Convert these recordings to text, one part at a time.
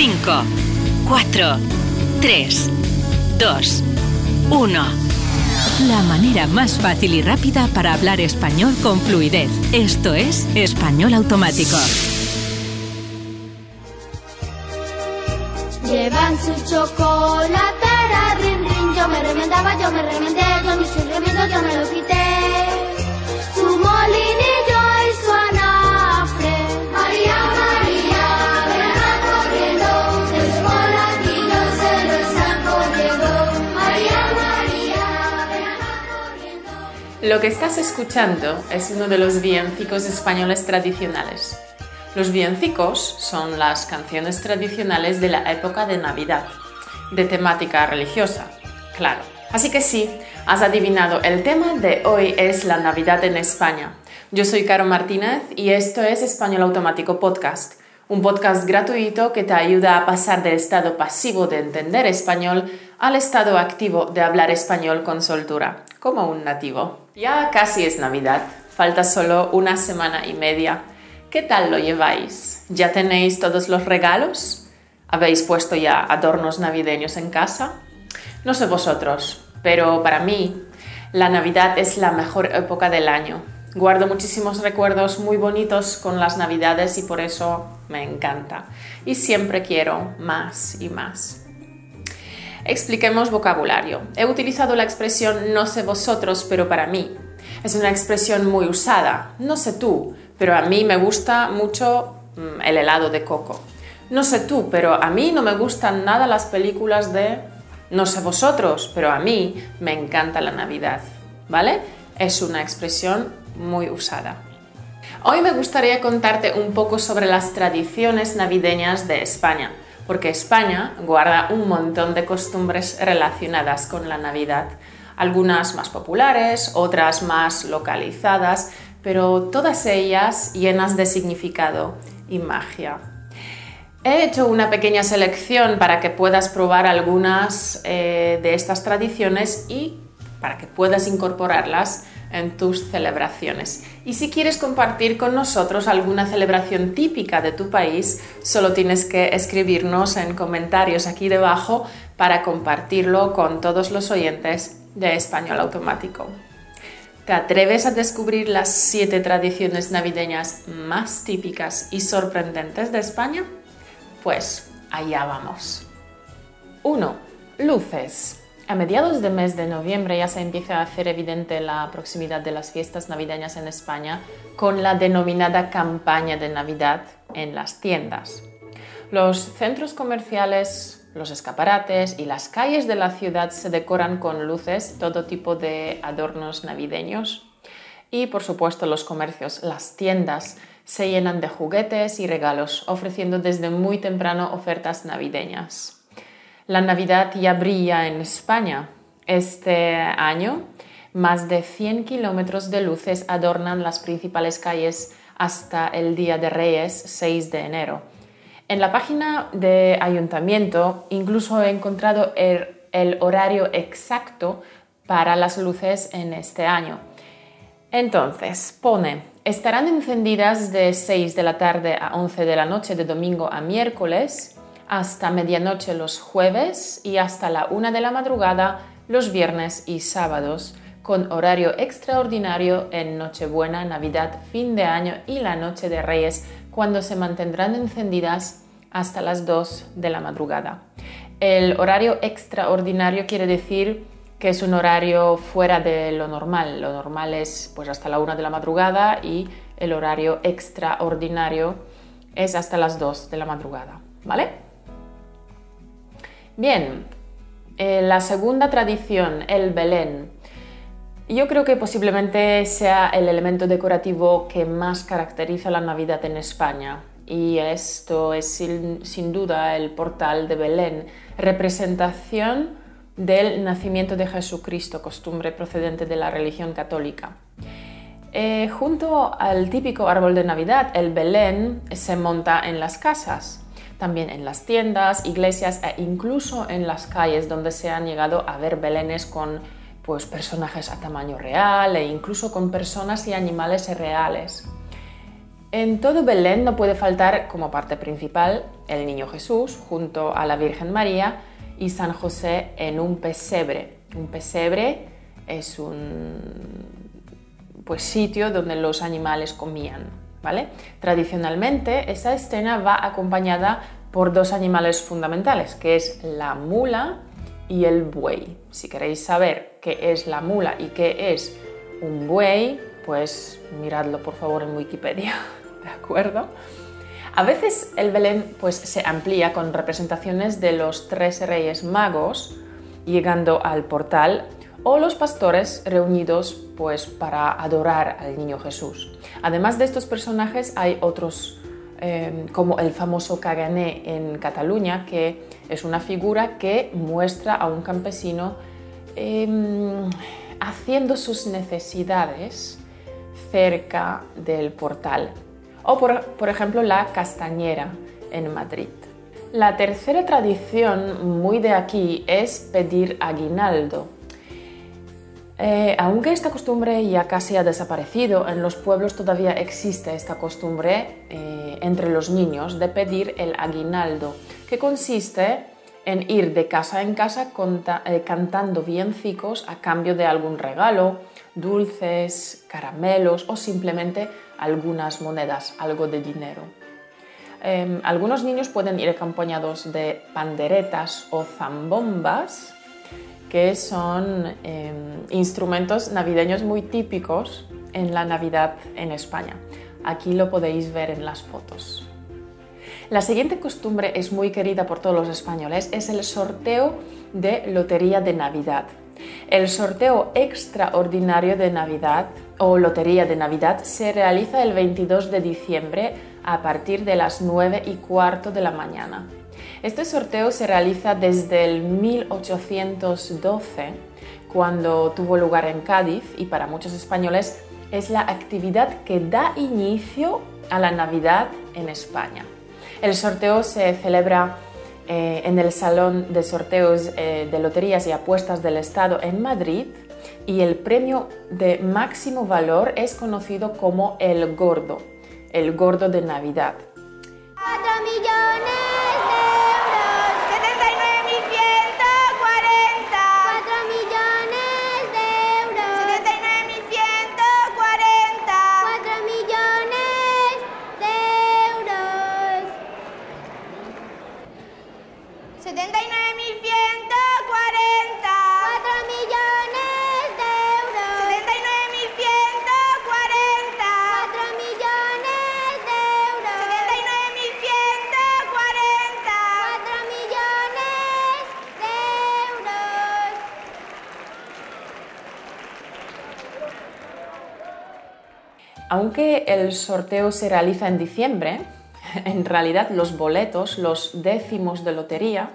5, 4, 3, 2, 1. La manera más fácil y rápida para hablar español con fluidez. Esto es Español Automático. Llevan su chocolatera, rin rin, yo me remendaba, yo me remendé, yo me sin remiendo, yo me lo quité. Lo que estás escuchando es uno de los villancicos españoles tradicionales. Los villancicos son las canciones tradicionales de la época de Navidad, de temática religiosa, claro. Así que sí, has adivinado, el tema de hoy es la Navidad en España. Yo soy Caro Martínez y esto es Español Automático Podcast, un podcast gratuito que te ayuda a pasar del estado pasivo de entender español al estado activo de hablar español con soltura, como un nativo. Ya casi es Navidad, falta solo una semana y media. ¿Qué tal lo lleváis? ¿Ya tenéis todos los regalos? ¿Habéis puesto ya adornos navideños en casa? No sé vosotros, pero para mí la Navidad es la mejor época del año. Guardo muchísimos recuerdos muy bonitos con las Navidades y por eso me encanta. Y siempre quiero más y más. Expliquemos vocabulario. He utilizado la expresión no sé vosotros, pero para mí. Es una expresión muy usada. No sé tú, pero a mí me gusta mucho mm, el helado de coco. No sé tú, pero a mí no me gustan nada las películas de... No sé vosotros, pero a mí me encanta la Navidad. ¿Vale? Es una expresión muy usada. Hoy me gustaría contarte un poco sobre las tradiciones navideñas de España, porque España guarda un montón de costumbres relacionadas con la Navidad, algunas más populares, otras más localizadas, pero todas ellas llenas de significado y magia. He hecho una pequeña selección para que puedas probar algunas eh, de estas tradiciones y para que puedas incorporarlas en tus celebraciones. Y si quieres compartir con nosotros alguna celebración típica de tu país, solo tienes que escribirnos en comentarios aquí debajo para compartirlo con todos los oyentes de Español Automático. ¿Te atreves a descubrir las siete tradiciones navideñas más típicas y sorprendentes de España? Pues allá vamos. 1. Luces. A mediados del mes de noviembre ya se empieza a hacer evidente la proximidad de las fiestas navideñas en España con la denominada campaña de Navidad en las tiendas. Los centros comerciales, los escaparates y las calles de la ciudad se decoran con luces, todo tipo de adornos navideños. Y por supuesto los comercios, las tiendas, se llenan de juguetes y regalos, ofreciendo desde muy temprano ofertas navideñas. La Navidad ya brilla en España. Este año, más de 100 kilómetros de luces adornan las principales calles hasta el Día de Reyes, 6 de enero. En la página de ayuntamiento incluso he encontrado el, horario exacto para las luces en este año. Entonces, pone, estarán encendidas de 6 de la tarde a 11 de la noche de domingo a miércoles hasta medianoche los jueves y hasta la una de la madrugada los viernes y sábados, con horario extraordinario en Nochebuena, Navidad, fin de año y la Noche de Reyes, cuando se mantendrán encendidas hasta las 2 de la madrugada. El horario extraordinario quiere decir que es un horario fuera de lo normal. Lo normal es pues hasta la 1 de la madrugada y el horario extraordinario es hasta las 2 de la madrugada, ¿vale? Bien, eh, la segunda tradición, el Belén. Yo creo que posiblemente sea el elemento decorativo que más caracteriza la Navidad en España. Y esto es sin, duda el portal de Belén, representación del nacimiento de Jesucristo, costumbre procedente de la religión católica. Eh, junto al típico árbol de Navidad, el Belén se monta en las casas también en las tiendas, iglesias e incluso en las calles donde se han llegado a ver belenes con pues, personajes a tamaño real e incluso con personas y animales reales. En todo Belén no puede faltar como parte principal el Niño Jesús junto a la Virgen María y San José en un pesebre. Un pesebre es un pues, sitio donde los animales comían. Tradicionalmente esa escena va acompañada por dos animales fundamentales, que es la mula y el buey. Si queréis saber qué es la mula y qué es un buey, pues miradlo por favor en Wikipedia. ¿de acuerdo? A veces el Belén pues, se amplía con representaciones de los tres reyes magos llegando al portal o los pastores reunidos pues, para adorar al niño Jesús. Además de estos personajes hay otros em, como el famoso Cagané en Cataluña, que es una figura que muestra a un campesino em, haciendo sus necesidades cerca del portal o por, ejemplo la castañera en Madrid. La tercera tradición muy de aquí es pedir aguinaldo. Eh, aunque esta costumbre ya casi ha desaparecido, en los pueblos todavía existe esta costumbre eh, entre los niños de pedir el aguinaldo, que consiste en ir de casa en casa eh, cantando villancicos a cambio de algún regalo, dulces, caramelos o simplemente algunas monedas, algo de dinero. Em, algunos niños pueden ir acompañados de panderetas o zambombas, que son em, instrumentos navideños muy típicos en la Navidad en España. Aquí lo podéis ver en las fotos. La siguiente costumbre es muy querida por todos los españoles, es el sorteo de Lotería de Navidad. El sorteo extraordinario de Navidad o Lotería de Navidad se realiza el 22 de diciembre a partir de las 9 y cuarto de la mañana. Este sorteo se realiza desde el 1812, cuando tuvo lugar en Cádiz, y para muchos españoles es la actividad que da inicio a la Navidad en España. El sorteo se celebra eh, en el Salón de Sorteos eh, de Loterías y Apuestas del Estado en Madrid y el premio de máximo valor es conocido como el gordo, el gordo de Navidad. Aunque el sorteo se realiza en diciembre, en realidad los boletos, los décimos de lotería,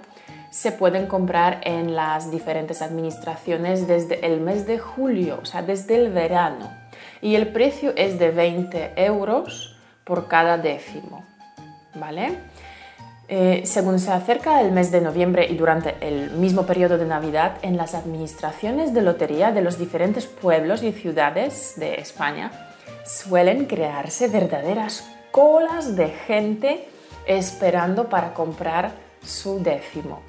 se pueden comprar en las diferentes administraciones desde el mes de julio, o sea, desde el verano. Y el precio es de 20 euros por cada décimo. ¿Vale? Eh, según se acerca el mes de noviembre y durante el mismo periodo de Navidad, en las administraciones de lotería de los diferentes pueblos y ciudades de España, suelen crearse verdaderas colas de gente esperando para comprar su décimo.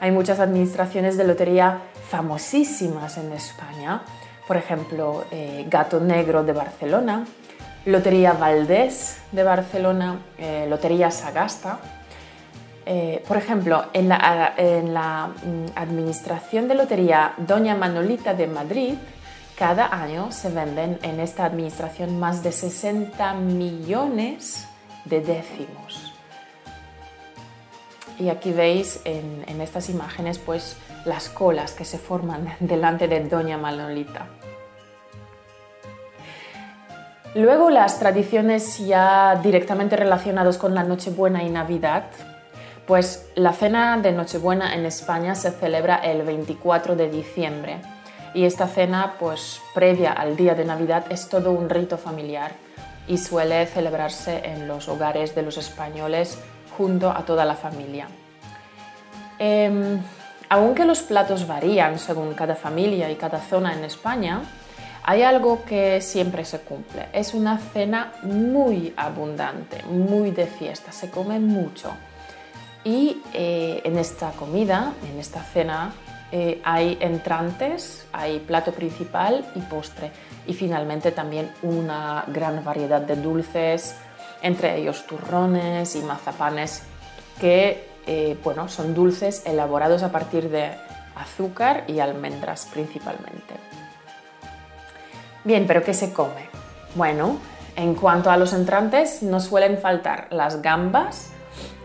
Hay muchas administraciones de lotería famosísimas en España, por ejemplo, eh, Gato Negro de Barcelona, Lotería Valdés de Barcelona, eh, Lotería Sagasta. Eh, por ejemplo, en la, mm, administración de lotería Doña Manolita de Madrid, cada año se venden en esta administración más de 60 millones de décimos. Y aquí veis en, estas imágenes pues las colas que se forman delante de Doña Manolita. Luego las tradiciones ya directamente relacionadas con la Nochebuena y Navidad, pues la cena de Nochebuena en España se celebra el 24 de diciembre y esta cena, pues previa al día de Navidad, es todo un rito familiar y suele celebrarse en los hogares de los españoles junto a toda la familia. Em, aunque los platos varían según cada familia y cada zona en España, hay algo que siempre se cumple. Es una cena muy abundante, muy de fiesta, se come mucho. Y eh, en esta comida, en esta cena, eh, hay entrantes, hay plato principal y postre. Y finalmente también una gran variedad de dulces, entre ellos turrones y mazapanes, que eh, bueno, son dulces elaborados a partir de azúcar y almendras principalmente. Bien, pero ¿qué se come? Bueno, en cuanto a los entrantes, no suelen faltar las gambas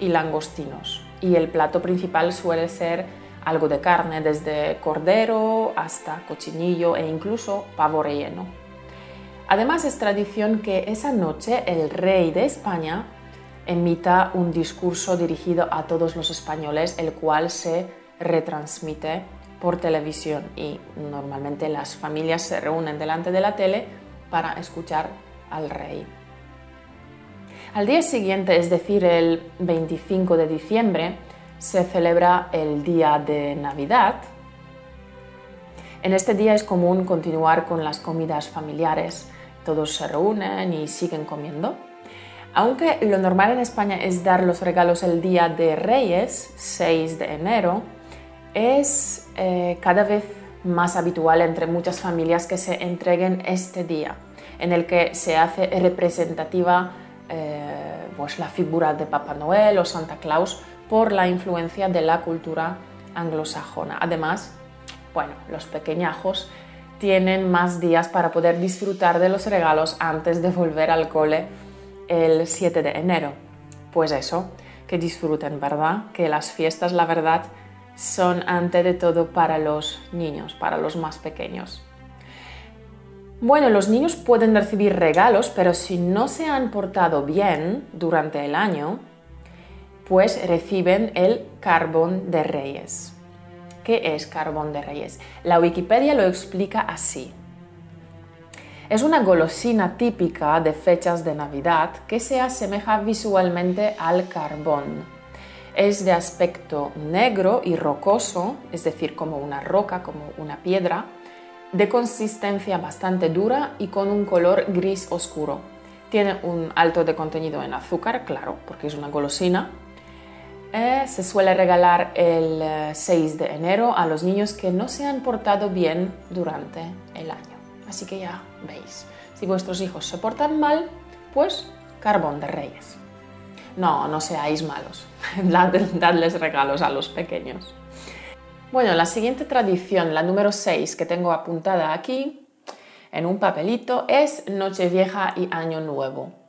y langostinos. Y el plato principal suele ser algo de carne, desde cordero hasta cochinillo e incluso pavo relleno. Además es tradición que esa noche el rey de España emita un discurso dirigido a todos los españoles, el cual se retransmite por televisión y normalmente las familias se reúnen delante de la tele para escuchar al rey. Al día siguiente, es decir, el 25 de diciembre, se celebra el día de Navidad. En este día es común continuar con las comidas familiares. Todos se reúnen y siguen comiendo. Aunque lo normal en España es dar los regalos el día de Reyes, 6 de enero, es eh, cada vez más habitual entre muchas familias que se entreguen este día, en el que se hace representativa eh, pues la figura de Papá Noel o Santa Claus por la influencia de la cultura anglosajona. Además, bueno, los pequeñajos tienen más días para poder disfrutar de los regalos antes de volver al cole el 7 de enero. Pues eso, que disfruten, ¿verdad? Que las fiestas, la verdad, son ante de todo para los niños, para los más pequeños. Bueno, los niños pueden recibir regalos, pero si no se han portado bien durante el año, pues reciben el carbón de reyes. ¿Qué es carbón de reyes? La Wikipedia lo explica así. Es una golosina típica de fechas de Navidad que se asemeja visualmente al carbón. Es de aspecto negro y rocoso, es decir, como una roca, como una piedra, de consistencia bastante dura y con un color gris oscuro. Tiene un alto de contenido en azúcar, claro, porque es una golosina. Eh, se suele regalar el 6 eh, de enero a los niños que no se han portado bien durante el año. Así que ya veis, si vuestros hijos se portan mal, pues carbón de reyes. No, no seáis malos, dadles regalos a los pequeños. Bueno, la siguiente tradición, la número 6 que tengo apuntada aquí en un papelito, es Nochevieja y Año Nuevo.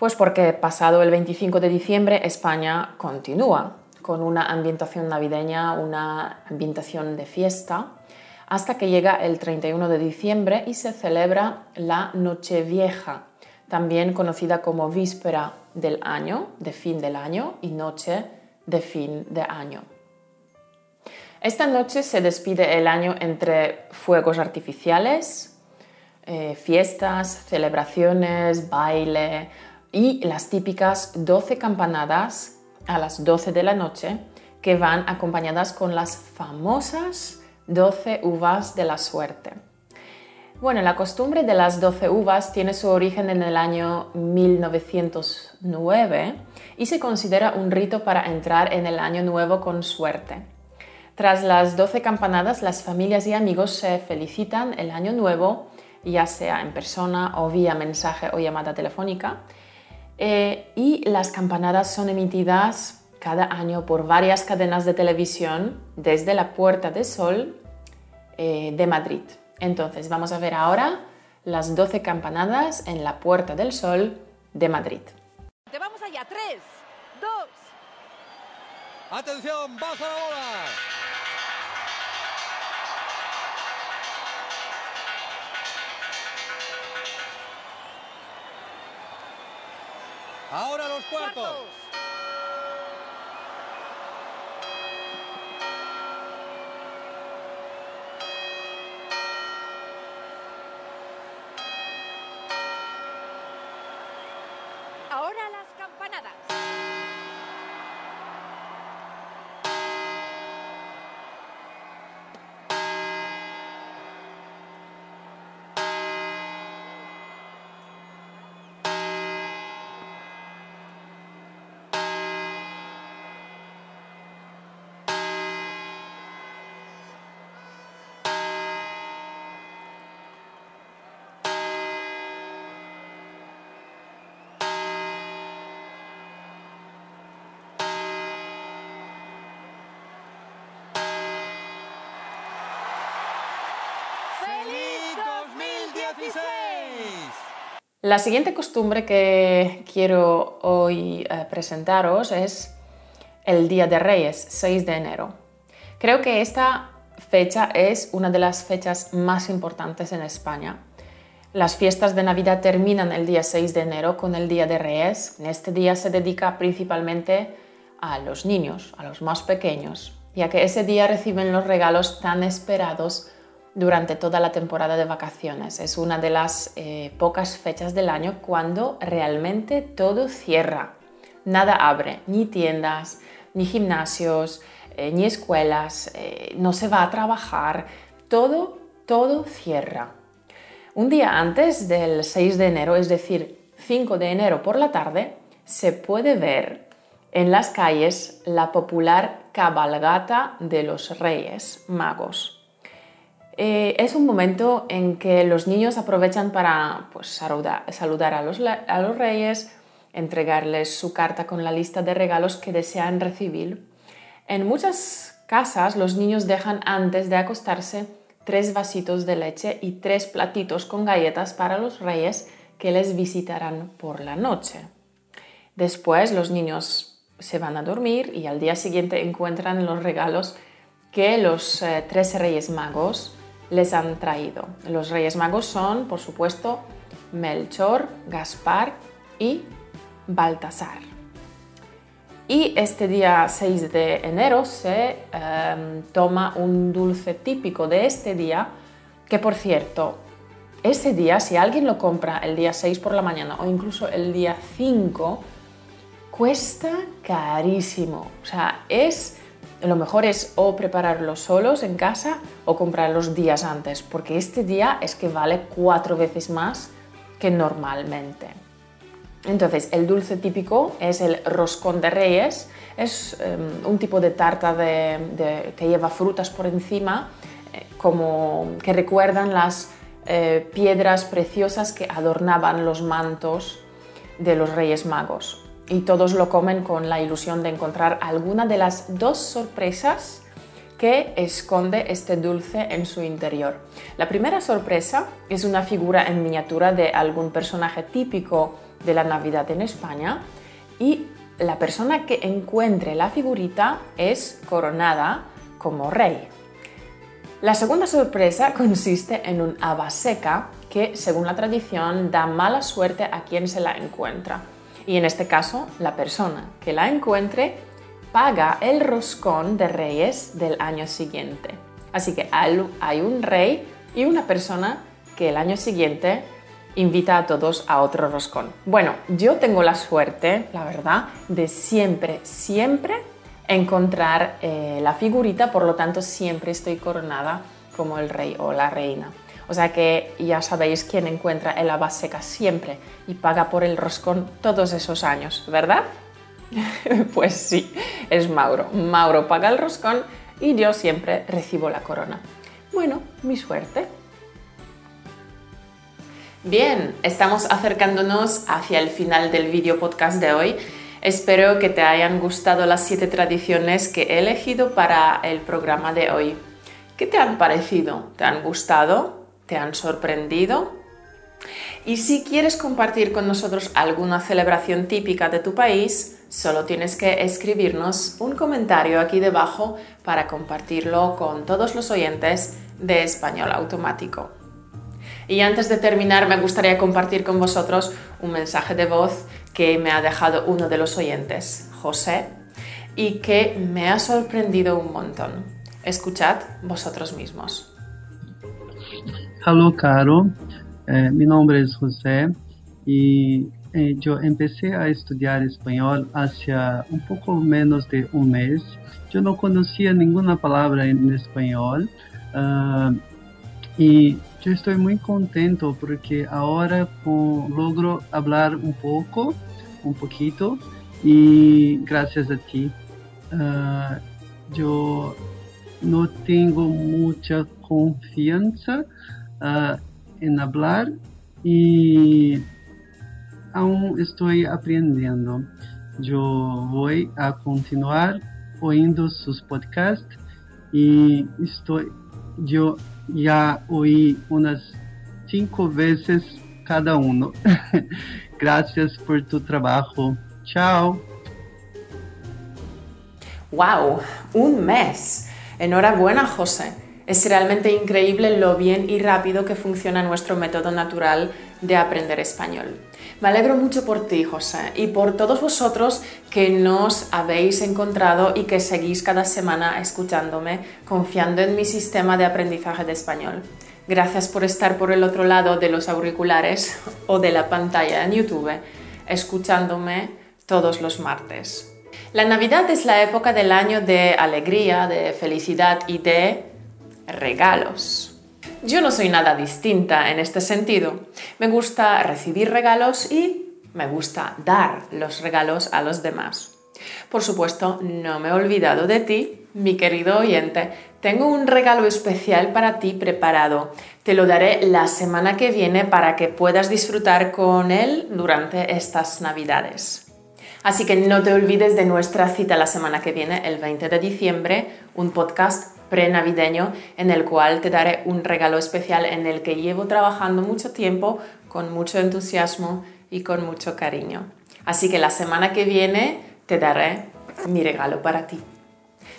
Pues porque pasado el 25 de diciembre España continúa con una ambientación navideña, una ambientación de fiesta hasta que llega el 31 de diciembre y se celebra la Nochevieja, también conocida como víspera del año, de fin del año, y noche de fin de año. Esta noche se despide el año entre fuegos artificiales, eh, fiestas, celebraciones, baile y las típicas 12 campanadas a las 12 de la noche que van acompañadas con las famosas 12 uvas de la suerte. Bueno, la costumbre de las 12 uvas tiene su origen en el año 1909 y se considera un rito para entrar en el año nuevo con suerte. Tras las 12 campanadas, las familias y amigos se felicitan el año nuevo, ya sea en persona o vía mensaje o llamada telefónica, eh, y las campanadas son emitidas cada año por varias cadenas de televisión desde la Puerta de Sol eh, de Madrid. Entonces vamos a ver ahora las 12 campanadas en la Puerta del Sol de Madrid. ¡Te vamos allá! ¡Tres! ¡Dos! ¡Atención! ¡Baja la bola! Ahora los cuartos. 16. La siguiente costumbre que quiero hoy eh, presentaros es el Día de Reyes, 6 de enero. Creo que esta fecha es una de las fechas más importantes en España. Las fiestas de Navidad terminan el día 6 de enero con el Día de Reyes. En este día se dedica principalmente a los niños, a los más pequeños, ya que ese día reciben los regalos tan esperados durante toda la temporada de vacaciones. Es una de las eh, pocas fechas del año cuando realmente todo cierra. Nada abre, ni tiendas, ni gimnasios, eh, ni escuelas, eh, no se va a trabajar, todo, todo cierra. Un día antes del 6 de enero, es decir, 5 de enero por la tarde, se puede ver en las calles la popular cabalgata de los Reyes Magos. Eh, es un momento en que los niños aprovechan para pues, saludar, a, los, reyes, entregarles su carta con la lista de regalos que desean recibir. En muchas casas los niños dejan antes de acostarse tres vasitos de leche y tres platitos con galletas para los reyes que les visitarán por la noche. Después los niños se van a dormir y al día siguiente encuentran los regalos que los eh, tres reyes magos les han traído. Los Reyes Magos son, por supuesto, Melchor, Gaspar y Baltasar. Y este día 6 de enero se em, toma un dulce típico de este día, que por cierto, ese día, si alguien lo compra el día 6 por la mañana o incluso el día 5, cuesta carísimo. O sea, es lo mejor es o prepararlos solos en casa o comprarlos días antes, porque este día es que vale cuatro veces más que normalmente. Entonces, el dulce típico es el roscón de reyes, es em, un tipo de tarta que lleva frutas por encima, eh, como que recuerdan las eh, piedras preciosas que adornaban los mantos de los reyes magos y todos lo comen con la ilusión de encontrar alguna de las dos sorpresas que esconde este dulce en su interior. La primera sorpresa es una figura en miniatura de algún personaje típico de la Navidad en España y la persona que encuentre la figurita es coronada como rey. La segunda sorpresa consiste en un seca que, según la tradición, da mala suerte a quien se la encuentra y en este caso la persona que la encuentre paga el roscón de reyes del año siguiente. Así que hay un rey y una persona que el año siguiente invita a todos a otro roscón. Bueno, yo tengo la suerte, la verdad, de siempre, siempre encontrar eh, la figurita, por lo tanto siempre estoy coronada como el rey o la reina. O sea que ya sabéis quién encuentra el haba seca siempre y paga por el roscón todos esos años, ¿verdad? pues sí, es Mauro. Mauro paga el roscón y yo siempre recibo la corona. Bueno, mi suerte. Bien, estamos acercándonos hacia el final del video podcast de hoy. Espero que te hayan gustado las siete tradiciones que he elegido para el programa de hoy. ¿Qué te han parecido? ¿Te han gustado? Te han sorprendido. Y si quieres compartir con nosotros alguna celebración típica de tu país, solo tienes que escribirnos un comentario aquí debajo para compartirlo con todos los oyentes de Español Automático. Y antes de terminar, me gustaría compartir con vosotros un mensaje de voz que me ha dejado uno de los oyentes, José, y que me ha sorprendido un montón. Escuchad vosotros mismos. Alô, Caro. É, eh, mi nombre es é José é, y eh, yo empecé a estudiar español hace un poco menos de un mes. Yo no conocía ninguna palabra en español uh, ah, y yo estoy muy contento porque ahora con, logro hablar un poco, un poquito y gracias a ti. Ah, uh, yo no tengo mucha confianza uh, en hablar y aún estoy aprendiendo. Yo voy a continuar oyendo sus podcasts y estoy, yo ya oí unas cinco veces cada uno. Gracias por tu trabajo. Chao. ¡Wow! Un mes. Enhorabuena, José. Es realmente increíble lo bien y rápido que funciona nuestro método natural de aprender español. Me alegro mucho por ti, José, y por todos vosotros que nos habéis encontrado y que seguís cada semana escuchándome, confiando en mi sistema de aprendizaje de español. Gracias por estar por el otro lado de los auriculares o de la pantalla en YouTube, escuchándome todos los martes. La Navidad es la época del año de alegría, de felicidad y de regalos. Yo no soy nada distinta en este sentido. Me gusta recibir regalos y me gusta dar los regalos a los demás. Por supuesto, no me he olvidado de ti, mi querido oyente. Tengo un regalo especial para ti preparado. Te lo daré la semana que viene para que puedas disfrutar con él durante estas navidades. Así que no te olvides de nuestra cita la semana que viene, el 20 de diciembre, un podcast pre-navideño en el cual te daré un regalo especial en el que llevo trabajando mucho tiempo con mucho entusiasmo y con mucho cariño. Así que la semana que viene te daré mi regalo para ti.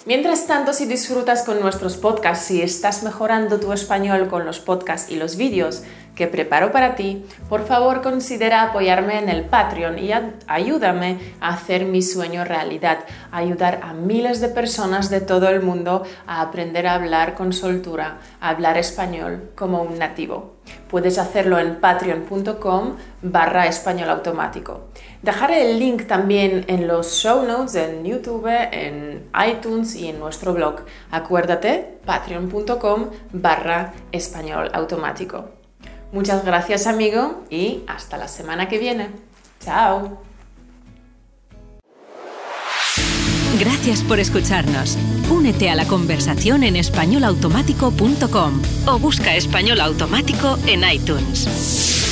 Mientras tanto, si disfrutas con nuestros podcasts, si estás mejorando tu español con los podcasts y los vídeos que preparo para ti, por favor considera apoyarme en el Patreon y ayúdame a hacer mi sueño realidad, ayudar a miles de personas de todo el mundo a aprender a hablar con soltura, a hablar español como un nativo. Puedes hacerlo en patreon.com barra español automático. Dejaré el link también en los show notes en YouTube, en iTunes y en nuestro blog. Acuérdate, patreon.com barra español automático. Muchas gracias amigo y hasta la semana que viene. Chao. Gracias por escucharnos. Únete a la conversación en españolautomático.com o busca español automático en iTunes.